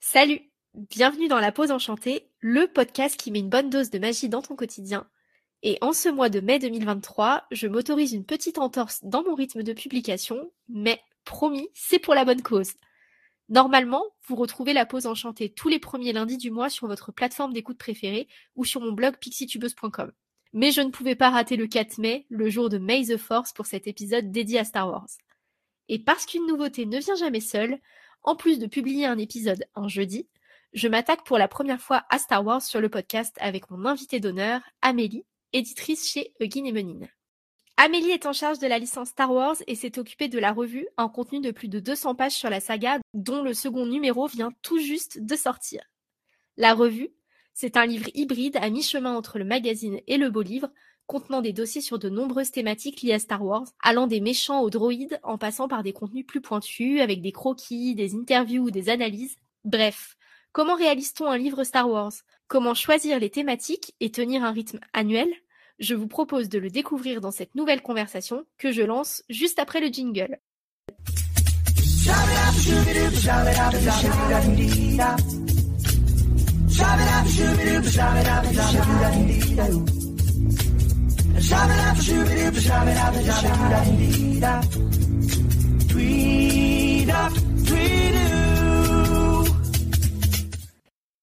Salut Bienvenue dans La Pause Enchantée, le podcast qui met une bonne dose de magie dans ton quotidien. Et en ce mois de mai 2023, je m'autorise une petite entorse dans mon rythme de publication, mais promis, c'est pour la bonne cause. Normalement, vous retrouvez La Pause Enchantée tous les premiers lundis du mois sur votre plateforme d'écoute préférée ou sur mon blog pixitubeuse.com. Mais je ne pouvais pas rater le 4 mai, le jour de May the Force pour cet épisode dédié à Star Wars. Et parce qu'une nouveauté ne vient jamais seule, en plus de publier un épisode un jeudi, je m'attaque pour la première fois à Star Wars sur le podcast avec mon invité d'honneur, Amélie, éditrice chez Eugene et Menin. Amélie est en charge de la licence Star Wars et s'est occupée de la revue, en contenu de plus de 200 pages sur la saga, dont le second numéro vient tout juste de sortir. La revue, c'est un livre hybride à mi-chemin entre le magazine et le beau livre, contenant des dossiers sur de nombreuses thématiques liées à Star Wars, allant des méchants aux droïdes en passant par des contenus plus pointus, avec des croquis, des interviews des analyses. Bref, comment réalise-t-on un livre Star Wars? Comment choisir les thématiques et tenir un rythme annuel? Je vous propose de le découvrir dans cette nouvelle conversation que je lance juste après le jingle.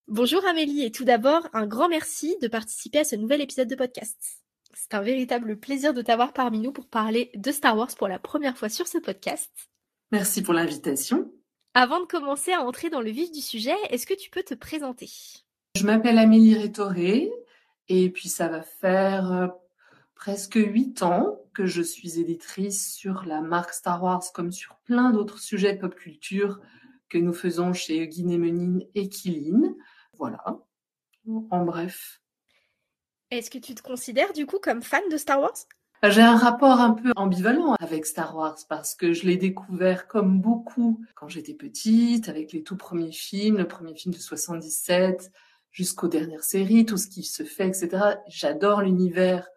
Bonjour Amélie et tout d'abord un grand merci de participer à ce nouvel épisode de podcast. C'est un véritable plaisir de t'avoir parmi nous pour parler de Star Wars pour la première fois sur ce podcast. Merci pour l'invitation. Avant de commencer à entrer dans le vif du sujet, est-ce que tu peux te présenter? Je m'appelle Amélie Rétoré et puis ça va faire euh, presque huit ans que je suis éditrice sur la marque Star Wars comme sur plein d'autres sujets de pop culture que nous faisons chez Guinée Menin et Kiline. Voilà, en bref. Est-ce que tu te considères du coup comme fan de Star Wars? J'ai un rapport un peu ambivalent avec Star Wars parce que je l'ai découvert comme beaucoup quand j'étais petite, avec les tout premiers films, le premier film de 77 jusqu'aux dernières séries, tout ce qui se fait, etc. J'adore l'univers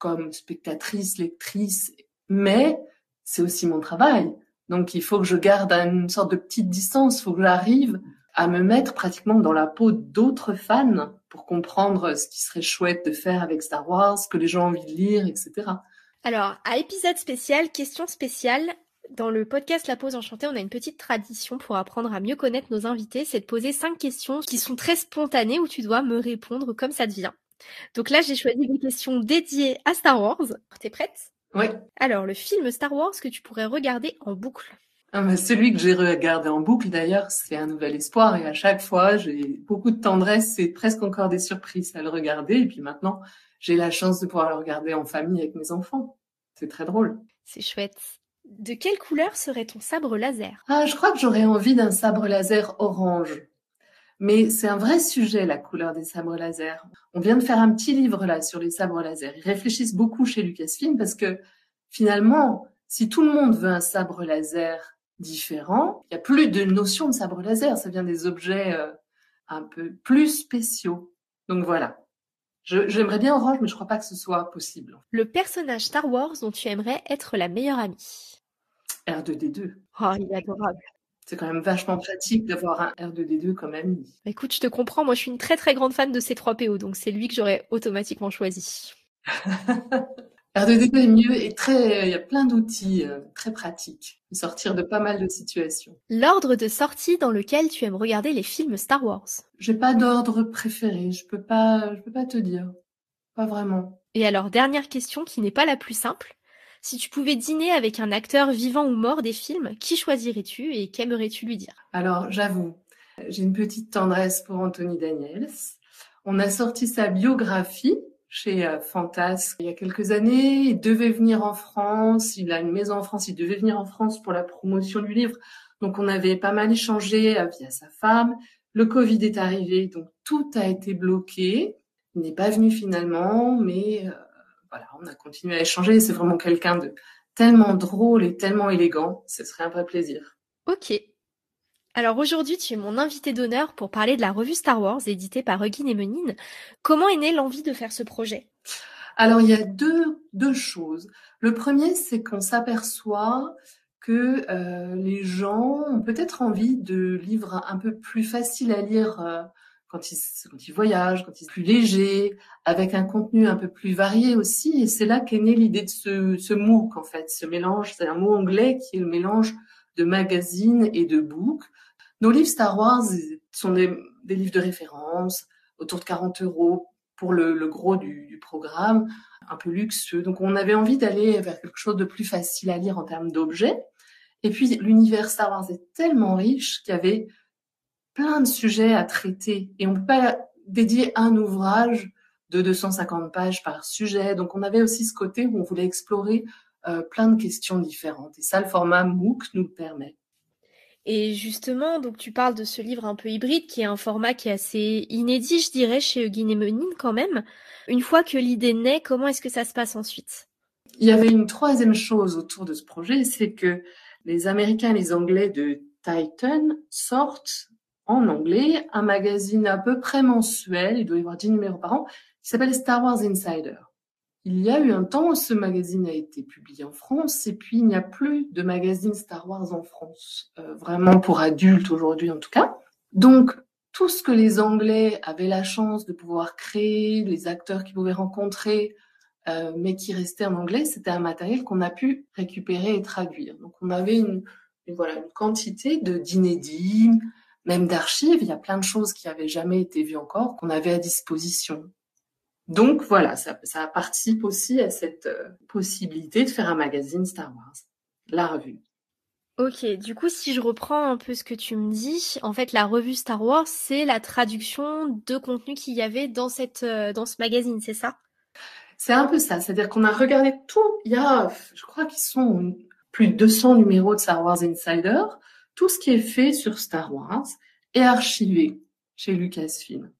comme spectatrice, lectrice, mais c'est aussi mon travail. Donc il faut que je garde une sorte de petite distance, il faut que j'arrive à me mettre pratiquement dans la peau d'autres fans pour comprendre ce qui serait chouette de faire avec Star Wars, ce que les gens ont envie de lire, etc. Alors, à épisode spécial, question spéciale, dans le podcast La Pause Enchantée, on a une petite tradition pour apprendre à mieux connaître nos invités, c'est de poser cinq questions qui sont très spontanées où tu dois me répondre comme ça te vient. Donc là, j'ai choisi des questions dédiées à Star Wars. T'es prête? Oui. Alors, le film Star Wars que tu pourrais regarder en boucle ah, celui que j'ai regardé en boucle d'ailleurs, c'est un nouvel espoir et à chaque fois j'ai beaucoup de tendresse et presque encore des surprises à le regarder et puis maintenant j'ai la chance de pouvoir le regarder en famille avec mes enfants. C'est très drôle. C'est chouette. De quelle couleur serait ton sabre laser? Ah, je crois que j'aurais envie d'un sabre laser orange. Mais c'est un vrai sujet, la couleur des sabres laser. On vient de faire un petit livre là sur les sabres laser. Ils réfléchissent beaucoup chez Lucasfilm parce que finalement, si tout le monde veut un sabre laser différent, il n'y a plus de notion de sabre laser. Ça vient des objets euh, un peu plus spéciaux. Donc voilà. J'aimerais bien orange, mais je crois pas que ce soit possible. Le personnage Star Wars dont tu aimerais être la meilleure amie R2D2. Oh, il est adorable. C'est quand même vachement pratique d'avoir un R2D2 comme ami. Écoute, je te comprends. Moi, je suis une très très grande fan de C3PO, donc c'est lui que j'aurais automatiquement choisi. R2D2 est mieux et très, il y a plein d'outils euh, très pratiques de sortir de pas mal de situations. L'ordre de sortie dans lequel tu aimes regarder les films Star Wars J'ai pas d'ordre préféré. Je peux pas, je peux pas te dire. Pas vraiment. Et alors, dernière question qui n'est pas la plus simple. Si tu pouvais dîner avec un acteur vivant ou mort des films, qui choisirais-tu et qu'aimerais-tu lui dire? Alors, j'avoue, j'ai une petite tendresse pour Anthony Daniels. On a sorti sa biographie chez euh, Fantasque il y a quelques années. Il devait venir en France. Il a une maison en France. Il devait venir en France pour la promotion du livre. Donc, on avait pas mal échangé euh, via sa femme. Le Covid est arrivé, donc tout a été bloqué. Il n'est pas venu finalement, mais euh, voilà, on a continué à échanger. C'est vraiment quelqu'un de tellement drôle et tellement élégant. Ce serait un vrai plaisir. Ok. Alors aujourd'hui, tu es mon invité d'honneur pour parler de la revue Star Wars éditée par Huggin et Menin. Comment est née l'envie de faire ce projet? Alors il y a deux, deux choses. Le premier, c'est qu'on s'aperçoit que euh, les gens ont peut-être envie de livres un peu plus faciles à lire euh, quand, ils, quand voyagent, quand ils sont plus légers, avec un contenu un peu plus varié aussi. Et c'est là qu'est née l'idée de ce, ce MOOC, en fait, ce mélange. C'est un mot anglais qui est le mélange de magazine et de book. Nos livres Star Wars sont des, livres de référence, autour de 40 euros pour le, le gros du, du, programme, un peu luxueux. Donc on avait envie d'aller vers quelque chose de plus facile à lire en termes d'objets. Et puis l'univers Star Wars est tellement riche qu'il y avait plein de sujets à traiter et on peut pas dédier un ouvrage de 250 pages par sujet. Donc on avait aussi ce côté où on voulait explorer euh, plein de questions différentes. Et ça, le format MOOC nous le permet. Et justement, donc tu parles de ce livre un peu hybride, qui est un format qui est assez inédit, je dirais, chez Guinémenine quand même. Une fois que l'idée naît, comment est-ce que ça se passe ensuite? Il y avait une troisième chose autour de ce projet, c'est que les Américains et les Anglais de Titan sortent en anglais un magazine à peu près mensuel, il doit y avoir 10 numéros par an, qui s'appelle Star Wars Insider. Il y a eu un temps où ce magazine a été publié en France et puis il n'y a plus de magazine Star Wars en France, euh, vraiment pour adultes aujourd'hui en tout cas. Donc tout ce que les Anglais avaient la chance de pouvoir créer, les acteurs qu'ils pouvaient rencontrer, euh, mais qui restaient en anglais, c'était un matériel qu'on a pu récupérer et traduire. Donc on avait une, une voilà une quantité de d'inédits, même d'archives. Il y a plein de choses qui avaient jamais été vues encore qu'on avait à disposition. Donc voilà, ça, ça participe aussi à cette euh, possibilité de faire un magazine Star Wars, la revue. Ok, du coup, si je reprends un peu ce que tu me dis, en fait, la revue Star Wars, c'est la traduction de contenu qu'il y avait dans cette euh, dans ce magazine, c'est ça? C'est un peu ça, c'est-à-dire qu'on a regardé tout. Il y a, je crois qu'ils sont plus de 200 numéros de Star Wars Insider. Tout ce qui est fait sur Star Wars est archivé chez Lucasfilm.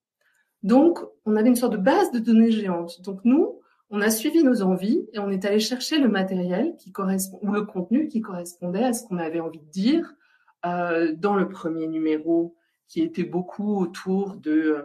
Donc, on avait une sorte de base de données géante. Donc, nous, on a suivi nos envies et on est allé chercher le matériel qui correspond ou le contenu qui correspondait à ce qu'on avait envie de dire euh, dans le premier numéro, qui était beaucoup autour de,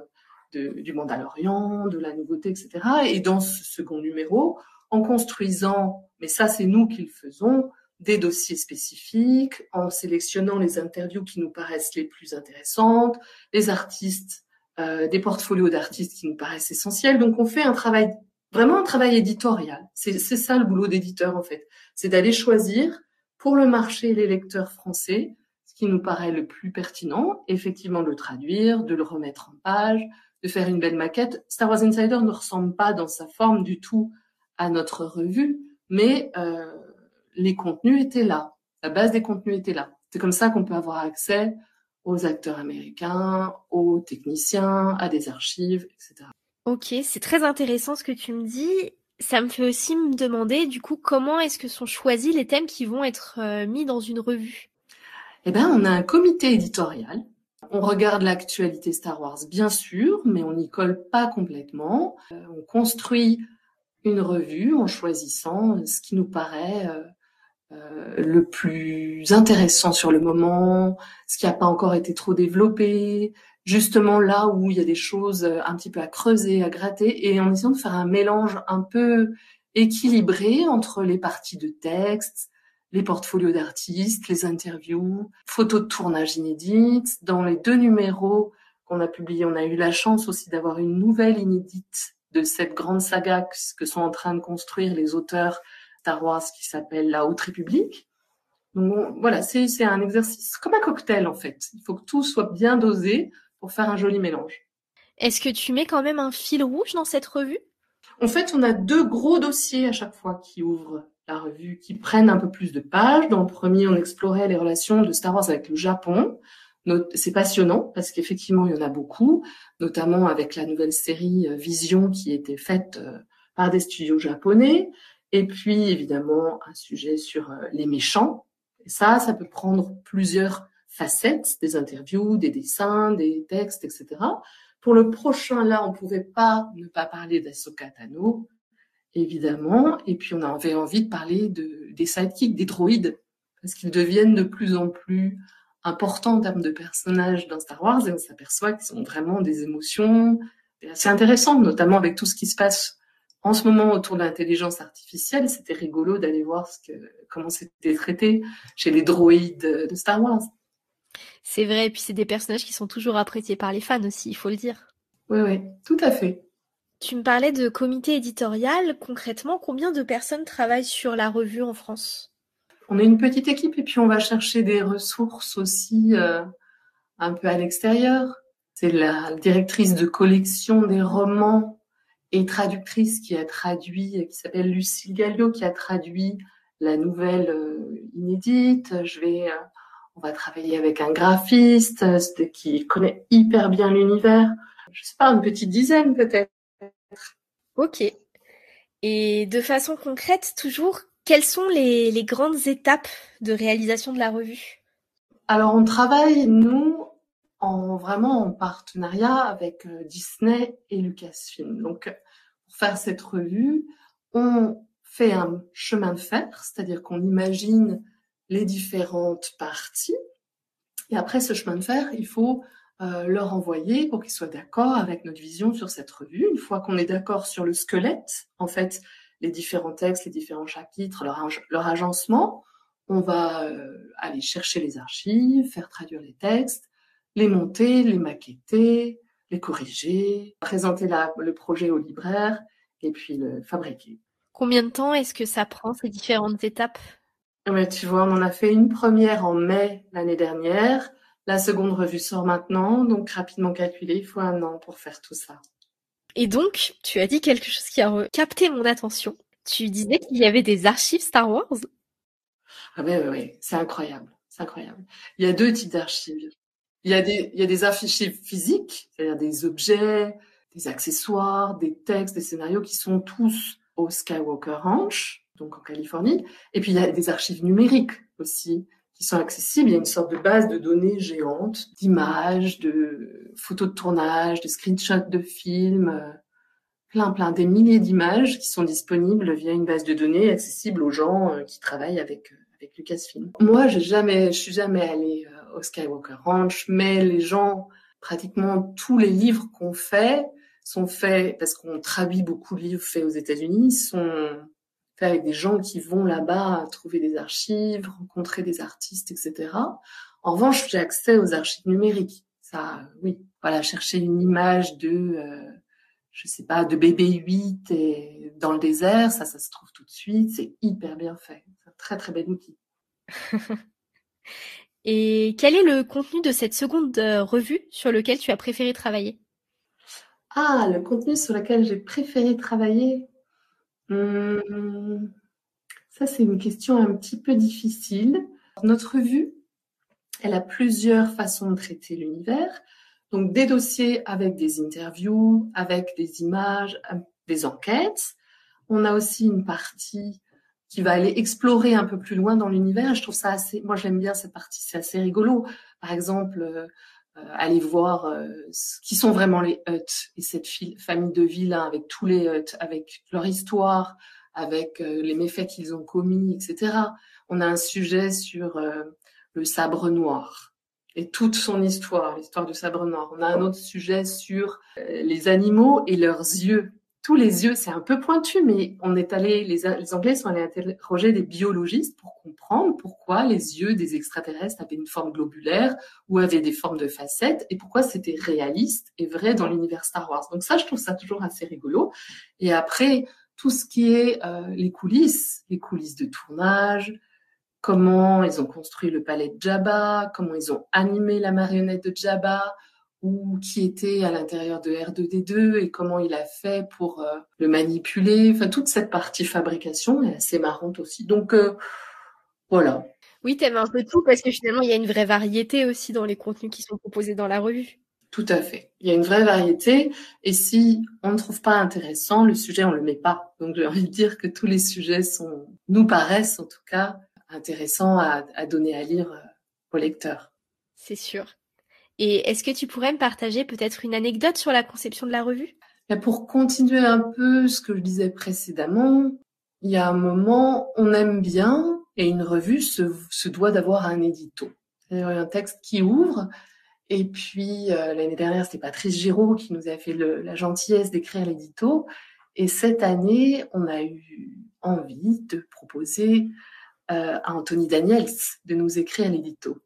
du Mandalorian, de la nouveauté, etc. Et dans ce second numéro, en construisant, mais ça c'est nous qui le faisons, des dossiers spécifiques, en sélectionnant les interviews qui nous paraissent les plus intéressantes, les artistes euh, des portfolios d'artistes qui nous paraissent essentiels. Donc on fait un travail, vraiment un travail éditorial. C'est ça le boulot d'éditeur en fait. C'est d'aller choisir pour le marché et les lecteurs français ce qui nous paraît le plus pertinent, effectivement de le traduire, de le remettre en page, de faire une belle maquette. Star Wars Insider ne ressemble pas dans sa forme du tout à notre revue, mais euh, les contenus étaient là. La base des contenus était là. C'est comme ça qu'on peut avoir accès aux acteurs américains, aux techniciens, à des archives, etc. Ok, c'est très intéressant ce que tu me dis. Ça me fait aussi me demander, du coup, comment est-ce que sont choisis les thèmes qui vont être euh, mis dans une revue? Eh ben, on a un comité éditorial. On regarde l'actualité Star Wars, bien sûr, mais on n'y colle pas complètement. Euh, on construit une revue en choisissant ce qui nous paraît euh, euh, le plus intéressant sur le moment, ce qui n'a pas encore été trop développé, justement là où il y a des choses euh, un petit peu à creuser, à gratter, et en essayant de faire un mélange un peu équilibré entre les parties de texte, les portfolios d'artistes, les interviews, photos de tournage inédites. Dans les deux numéros qu'on a publiés, on a eu la chance aussi d'avoir une nouvelle inédite de cette grande saga que sont en train de construire les auteurs Star Wars qui s'appelle La Haute République. Donc voilà, c'est un exercice comme un cocktail en fait. Il faut que tout soit bien dosé pour faire un joli mélange. Est-ce que tu mets quand même un fil rouge dans cette revue? En fait, on a deux gros dossiers à chaque fois qui ouvrent la revue, qui prennent un peu plus de pages. Dans le premier, on explorait les relations de Star Wars avec le Japon. C'est passionnant parce qu'effectivement, il y en a beaucoup, notamment avec la nouvelle série euh, Vision qui était faite euh, par des studios japonais. Et puis, évidemment, un sujet sur euh, les méchants. Et ça, ça peut prendre plusieurs facettes, des interviews, des dessins, des textes, etc. Pour le prochain, là, on pouvait pas ne pas parler d'Asoka Tano, évidemment. Et puis, on avait envie de parler de, des sidekicks, des droïdes, parce qu'ils deviennent de plus en plus importants en termes de personnages dans Star Wars, et on s'aperçoit qu'ils ont vraiment des émotions assez intéressantes, notamment avec tout ce qui se passe en ce moment autour de l'intelligence artificielle, c'était rigolo d'aller voir ce que, comment c'était traité chez les droïdes de Star Wars. C'est vrai, et puis c'est des personnages qui sont toujours appréciés par les fans aussi, il faut le dire. Oui, oui, tout à fait. Tu me parlais de comité éditorial. Concrètement, combien de personnes travaillent sur la revue en France? On est une petite équipe et puis on va chercher des ressources aussi euh, un peu à l'extérieur. C'est la directrice de collection des romans et traductrice qui a traduit, qui s'appelle Lucille Gallio, qui a traduit la nouvelle euh, inédite. Je vais, euh, on va travailler avec un graphiste euh, qui connaît hyper bien l'univers. Je sais pas, une petite dizaine peut-être. Ok. Et de façon concrète, toujours, quelles sont les, les grandes étapes de réalisation de la revue? Alors, on travaille, nous, en vraiment en partenariat avec Disney et Lucasfilm. Donc, pour faire cette revue, on fait un chemin de fer, c'est-à-dire qu'on imagine les différentes parties. Et après ce chemin de fer, il faut euh, leur envoyer pour qu'ils soient d'accord avec notre vision sur cette revue. Une fois qu'on est d'accord sur le squelette, en fait, les différents textes, les différents chapitres, leur, leur agencement, on va euh, aller chercher les archives, faire traduire les textes, les monter, les maqueter, les corriger, présenter la, le projet au libraire et puis le fabriquer. Combien de temps est-ce que ça prend ces différentes étapes? Mais Tu vois, on en a fait une première en mai l'année dernière. La seconde revue sort maintenant, donc rapidement calculé, il faut un an pour faire tout ça. Et donc, tu as dit quelque chose qui a capté mon attention. Tu disais qu'il y avait des archives Star Wars? Ah oui, oui, c'est incroyable, c'est incroyable. Il y a deux types d'archives. Il y a des, il y a des physiques, c'est-à-dire des objets, des accessoires, des textes, des scénarios qui sont tous au Skywalker Ranch, donc en Californie. Et puis il y a des archives numériques aussi qui sont accessibles. Il y a une sorte de base de données géante, d'images, de photos de tournage, de screenshots de films, euh, plein, plein, des milliers d'images qui sont disponibles via une base de données accessible aux gens euh, qui travaillent avec, euh, avec Lucasfilm. Moi, j'ai jamais, je suis jamais allée Skywalker Ranch, mais les gens, pratiquement tous les livres qu'on fait sont faits, parce qu'on traduit beaucoup de livres faits aux États-Unis, sont faits avec des gens qui vont là-bas trouver des archives, rencontrer des artistes, etc. En revanche, j'ai accès aux archives numériques. Ça, oui. Voilà, chercher une image de, euh, je sais pas, de bébé 8 et dans le désert, ça, ça se trouve tout de suite. C'est hyper bien fait. C'est un très, très bel outil. Et quel est le contenu de cette seconde euh, revue sur lequel tu as préféré travailler? Ah, le contenu sur lequel j'ai préféré travailler? Hum, Ça, c'est une question un petit peu difficile. Notre revue, elle a plusieurs façons de traiter l'univers. Donc des dossiers avec des interviews, avec des images, des enquêtes. On a aussi une partie qui va aller explorer un peu plus loin dans l'univers. Je trouve ça assez, moi j'aime bien cette partie, c'est assez rigolo. Par exemple, euh, euh aller voir euh, qui sont vraiment les Hutt et cette famille de vilains avec tous les Hutt, avec leur histoire, avec les méfaits qu'ils ont commis, etc. On a un sujet sur le sabre noir et toute son histoire, l'histoire du sabre noir. On a un autre sujet sur les animaux et leurs yeux tous les yeux, c'est un peu pointu, mais on est allé, les, Anglais sont allés interroger des biologistes pour comprendre pourquoi les yeux des extraterrestres avaient une forme globulaire ou avaient des formes de facettes et pourquoi c'était réaliste et vrai dans l'univers Star Wars. Donc ça, je trouve ça toujours assez rigolo. Et après, tout ce qui est euh, les coulisses, les coulisses de tournage, comment ils ont construit le palais de Jabba, comment ils ont animé la marionnette de Jabba, ou qui était à l'intérieur de R2D2 et comment il a fait pour euh, le manipuler. Enfin, toute cette partie fabrication est assez marrante aussi. Donc, euh, voilà. Oui, t'aimes un peu tout parce que finalement, il y a une vraie variété aussi dans les contenus qui sont proposés dans la revue. Tout à fait. Il y a une vraie variété. Et si on ne trouve pas intéressant, le sujet, on le met pas. Donc, j'ai envie de dire que tous les sujets sont, nous paraissent en tout cas, intéressants à, à donner à lire euh, aux lecteurs. C'est sûr. Et est-ce que tu pourrais me partager peut-être une anecdote sur la conception de la revue? Pour continuer un peu ce que je disais précédemment, il y a un moment, on aime bien, et une revue se, doit d'avoir un édito. C'est-à-dire un texte qui ouvre, et puis euh, l'année dernière, c'était Patrice Giraud qui nous a fait la gentillesse d'écrire l'édito. Et cette année, on a eu envie de proposer euh, à Anthony Daniels de nous écrire l'édito.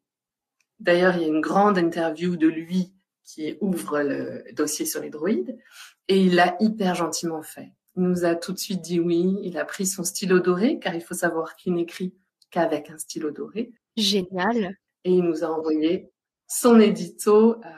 D'ailleurs, il y a une grande interview de lui qui ouvre le dossier sur les droïdes et il l'a hyper gentiment fait. Il nous a tout de suite dit oui, il a pris son stylo doré car il faut savoir qu'il n'écrit qu'avec un stylo doré. Génial. Et il nous a envoyé son édito euh,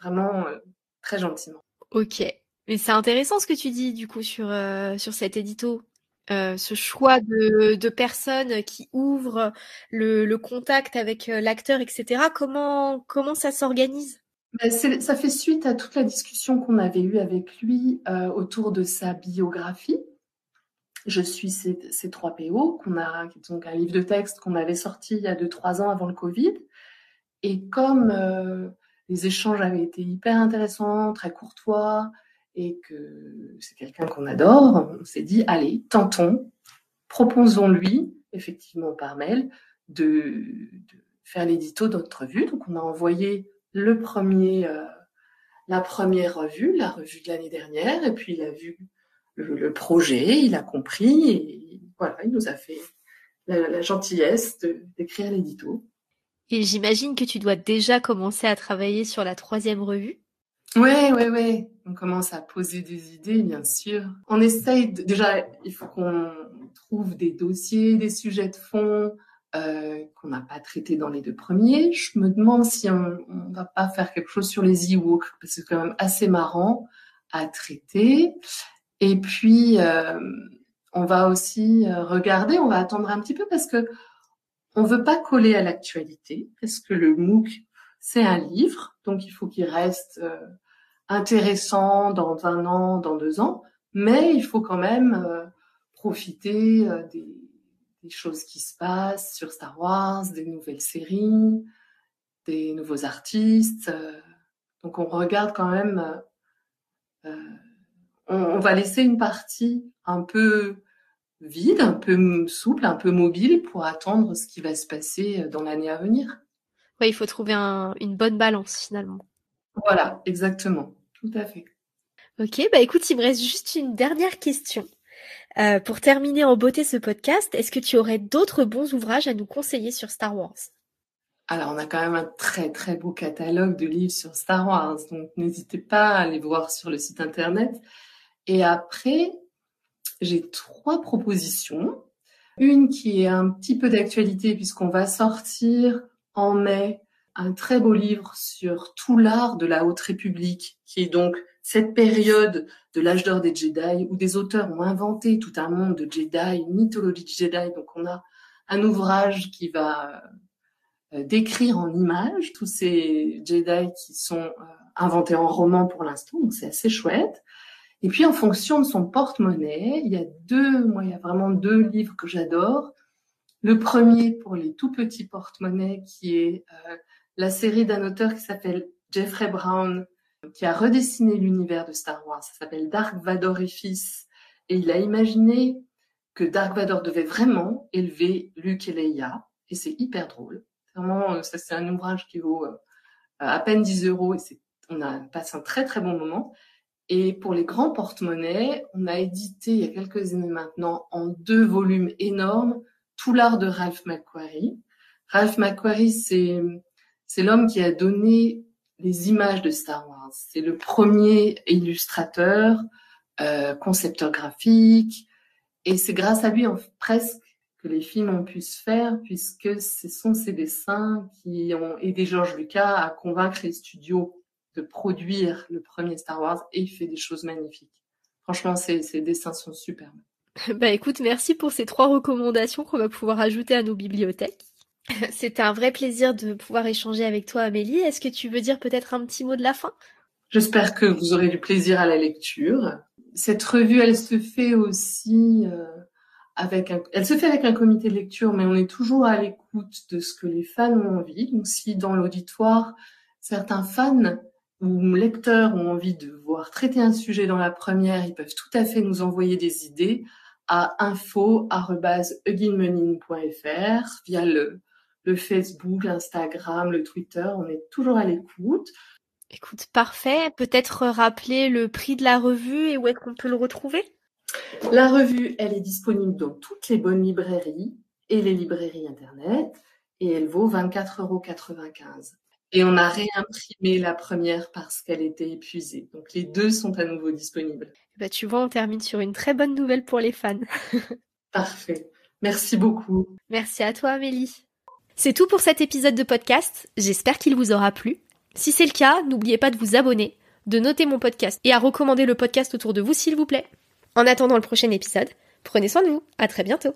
vraiment euh, très gentiment. Ok. Mais c'est intéressant ce que tu dis du coup sur, euh, sur cet édito. Euh, ce choix de, personnes qui ouvrent le, contact avec euh, l'acteur, etc. Comment, ça s'organise? Ben, Ça fait suite à toute la discussion qu'on avait eue avec lui euh, autour de sa biographie. Je suis ces, trois PO, qu'on a, donc un livre de texte qu'on avait sorti il y a deux trois ans avant le Covid. Et comme les échanges avaient été hyper intéressants, très courtois, et que c'est quelqu'un qu'on adore, on s'est dit, allez, tentons, proposons-lui, effectivement par mail, de, faire l'édito de notre revue. Donc on a envoyé le premier, euh, la première revue, la revue de l'année dernière, et puis il a vu le, le, projet, il a compris, et voilà, il nous a fait la, la gentillesse d'écrire l'édito. Et j'imagine que tu dois déjà commencer à travailler sur la troisième revue. Ouais, ouais, ouais. On commence à poser des idées, bien sûr. On essaye de, déjà, il faut qu'on trouve des dossiers, des sujets de fond euh, qu'on n'a pas traités dans les deux premiers. Je me demande si on, on va pas faire quelque chose sur les e-books parce que c'est quand même assez marrant à traiter. Et puis, euh, on va aussi euh, regarder, on va attendre un petit peu parce que on veut pas coller à l'actualité parce que le MOOC c'est un livre, donc il faut qu'il reste euh, intéressant dans un an, dans deux ans, mais il faut quand même euh, profiter euh, des, choses qui se passent sur Star Wars, des nouvelles séries, des nouveaux artistes. donc on regarde quand même, on va laisser une partie un peu vide, un peu souple, un peu mobile pour attendre ce qui va se passer dans l'année à venir. Ouais, il faut trouver un, une bonne balance finalement. Voilà, exactement. Tout à fait. Ok, bah écoute, il me reste juste une dernière question. Euh, pour terminer en beauté ce podcast, est-ce que tu aurais d'autres bons ouvrages à nous conseiller sur Star Wars? Alors, on a quand même un très très beau catalogue de livres sur Star Wars, donc n'hésitez pas à aller voir sur le site internet. Et après, j'ai trois propositions. Une qui est un petit peu d'actualité puisqu'on va sortir en mai un très beau livre sur tout l'art de la Haute République, qui est donc cette période de l'âge d'or des Jedi où des auteurs ont inventé tout un monde de Jedi, mythologie de Jedi. Donc on a un ouvrage qui va euh, décrire en images tous ces Jedi qui sont euh, inventés en roman pour l'instant, donc c'est assez chouette. Et puis en fonction de son porte-monnaie, il y a deux, moi il y a vraiment deux livres que j'adore. Le premier pour les tout petits porte-monnaies qui est euh, la série d'un auteur qui s'appelle Jeffrey Brown, qui a redessiné l'univers de Star Wars. Ça s'appelle Dark Vador et fils. Et il a imaginé que Dark Vador devait vraiment élever Luke et Leia. Et c'est hyper drôle. Vraiment, euh, ça c'est un ouvrage qui vaut euh, à peine 10 euros et c'est, on a passé un très très bon moment. Et pour les grands porte-monnaies, on a édité il y a quelques années maintenant en deux volumes énormes tout l'art de Ralph McQuarrie. Ralph McQuarrie, c'est, l'homme qui a donné les images de Star Wars. C'est le premier illustrateur, euh, concepteur graphique, et c'est grâce à lui en, presque que les films ont pu se faire, puisque ce sont ces dessins qui ont aidé George Lucas à convaincre les studios de produire le premier Star Wars, et il fait des choses magnifiques. Franchement, ces, ces dessins sont superbes. Bah écoute, merci pour ces trois recommandations qu'on va pouvoir ajouter à nos bibliothèques. C'était un vrai plaisir de pouvoir échanger avec toi, Amélie. Est-ce que tu veux dire peut-être un petit mot de la fin? J'espère que vous aurez du plaisir à la lecture. Cette revue, elle se fait aussi euh, avec un, elle se fait avec un comité de lecture, mais on est toujours à l'écoute de ce que les fans ont envie. Donc, si dans l'auditoire, certains fans ou lecteurs ont envie de voir traiter un sujet dans la première, ils peuvent tout à fait nous envoyer des idées à info@euginmenin.fr via le, le Facebook, l'Instagram, le Twitter. On est toujours à l'écoute. Écoute, parfait. Peut-être rappeler le prix de la revue et où est-ce qu'on peut le retrouver? La revue, elle est disponible dans toutes les bonnes librairies et les librairies Internet et elle vaut 24,95 euros. Et on a réimprimé la première parce qu'elle était épuisée. Donc les deux sont à nouveau disponibles. Bah, tu vois, on termine sur une très bonne nouvelle pour les fans. Parfait. Merci beaucoup. Merci à toi, Amélie. C'est tout pour cet épisode de podcast. J'espère qu'il vous aura plu. Si c'est le cas, n'oubliez pas de vous abonner, de noter mon podcast et à recommander le podcast autour de vous, s'il vous plaît. En attendant le prochain épisode, prenez soin de vous. À très bientôt.